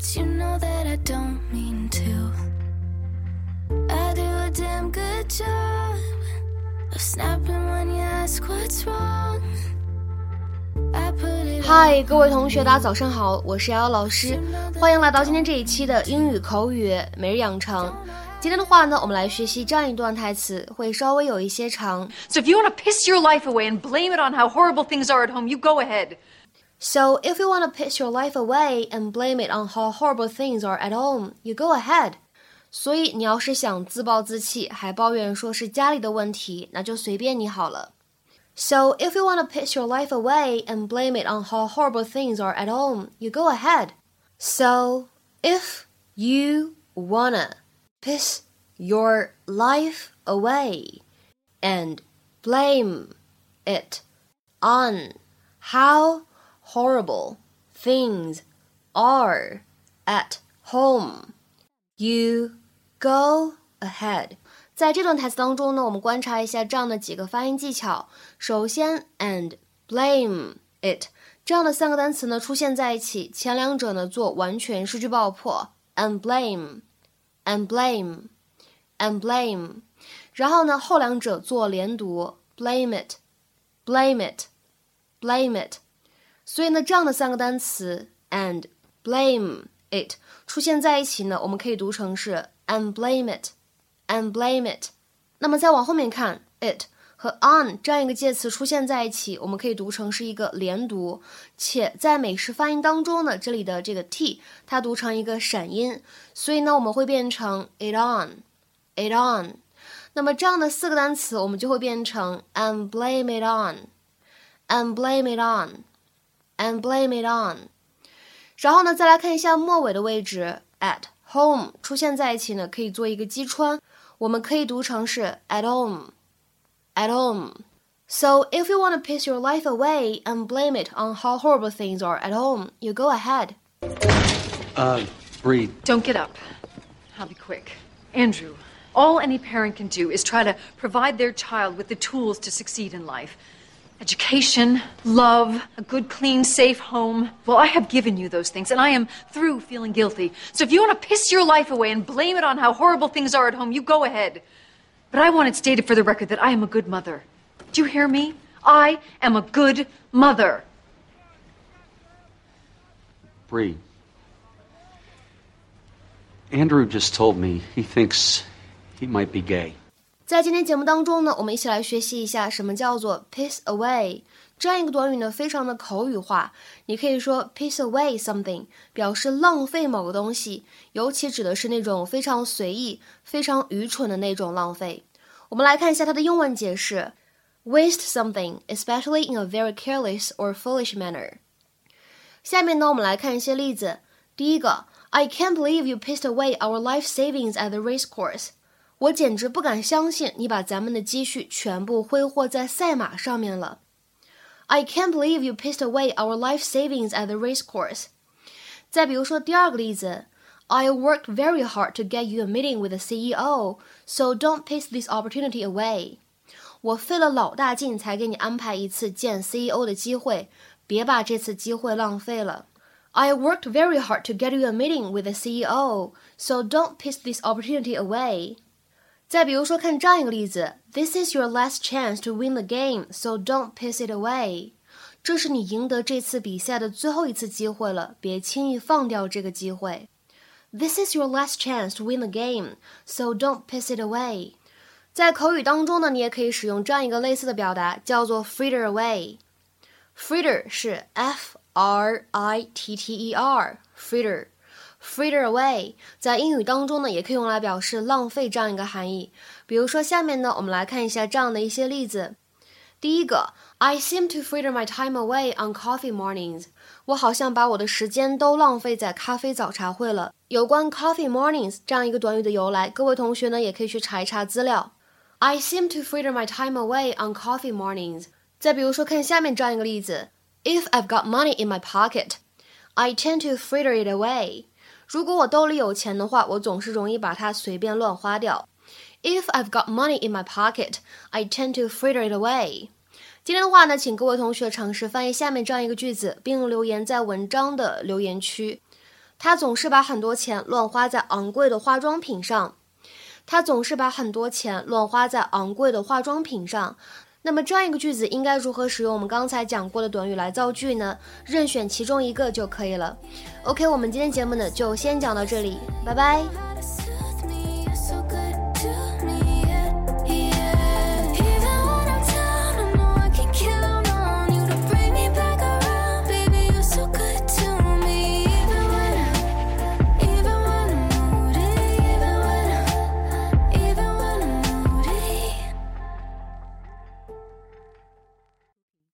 but you know that I don't mean to. I do a damn good job of snapping when you ask what's wrong. 嗨，各位同学，大家早上好，我是瑶瑶老师，欢迎来到今天这一期的英语口语每日养成。今天的话呢，我们来学习这样一段台词，会稍微有一些长。 So if you want to piss your life away and blame it on how horrible things are at home, you go ahead. So if you want to piss your life away and blame it on how horrible things are at home, you go ahead. 所以你要是想自暴自弃，还抱怨说是家里的问题，那就随便你好了。So if you want to piss your life away and blame it on how horrible things are at home, you go ahead. So if you wanna piss your life away and blame it on how horrible things are at home, you go ahead. 在这段台词当中呢，我们观察一下这样的几个发音技巧。首先，and blame it 这样的三个单词呢出现在一起，前两者呢做完全失去爆破，and blame，and blame，and blame，然后呢后两者做连读，blame it，blame it，blame it。 所以呢，这样的三个单词 and blame it 出现在一起呢，我们可以读成是 and blame it，and blame it。那么再往后面看，it 和 on 这样一个介词出现在一起，我们可以读成是一个连读，且在美式发音当中呢，这里的这个 t 它读成一个闪音，所以呢，我们会变成 it on，it on。那么这样的四个单词，我们就会变成 and blame it on，and blame it on。and blame it on。然后呢，再来看一下末尾的位置，at home 出现在一起呢，可以做一个击穿，我们可以读成是 at home，at home。So if you want to piss your life away and blame it on how horrible things are at home, you go ahead. Uh, Bree, Don't get up. I'll be quick. Andrew, all any parent can do is try to provide their child with the tools to succeed in life. Education, love, a good, clean, safe home. Well, I have given you those things, and I am through feeling guilty. So if you want to piss your life away and blame it on how horrible things are at home, you go ahead. But I want it stated for the record that I am a good mother. Do you hear me? I am a good mother. Bree. Andrew just told me he thinks he might be gay. 在今天节目当中呢，我们一起来学习一下什么叫做 piss away 这样一个短语呢，非常的口语化。你可以说 piss away something，表示浪费某个东西，尤其指的是那种非常随意、非常愚蠢的那种浪费。我们来看一下它的英文解释：waste something, especially in a very careless or foolish manner。下面呢，我们来看一些例子。第一个，I can't believe you pissed away our life savings at the race course。我简直不敢相信你把咱们的积蓄全部挥霍在赛马上面了。I can't believe you pissed away our life savings at the race course。再比如说第二个例子，I worked very hard to get you a meeting with the CEO, so don't piss this opportunity away。我费了老大劲才给你安排一次见 CEO 的机会，别把这次机会浪费了。I worked very hard to get you a meeting with the CEO, so don't piss this opportunity away。 再比如说，看这样一个例子：This is your last chance to win the game, so don't piss it away。这是你赢得这次比赛的最后一次机会了，别轻易放掉这个机会。This is your last chance to win the game, so don't piss it away。在口语当中呢，你也可以使用这样一个类似的表达，叫做 fritter away。fritter 是 f r i t t e r，fritter。 fritter away 在英语当中呢，也可以用来表示浪费这样一个含义。比如说，下面呢，我们来看一下这样的一些例子。第一个，I seem to fritter my time away on coffee mornings。我好像把我的时间都浪费在咖啡早茶会了。有关 coffee mornings 这样一个短语的由来，各位同学呢也可以去查一查资料。I seem to fritter my time away on coffee mornings。再比如说，看下面这样一个例子：If I've got money in my pocket, I tend to fritter it away。如果我兜里有钱的话，我总是容易把它随便乱花掉。If I've got money in my pocket, I tend to fritter it away。今天的话呢，请各位同学尝试翻译下面这样一个句子，并留言在文章的留言区。他总是把很多钱乱花在昂贵的化妆品上。他总是把很多钱乱花在昂贵的化妆品上。那么这样一个句子应该如何使用我们刚才讲过的短语来造句呢？任选其中一个就可以了。OK，我们今天节目呢就先讲到这里，拜拜。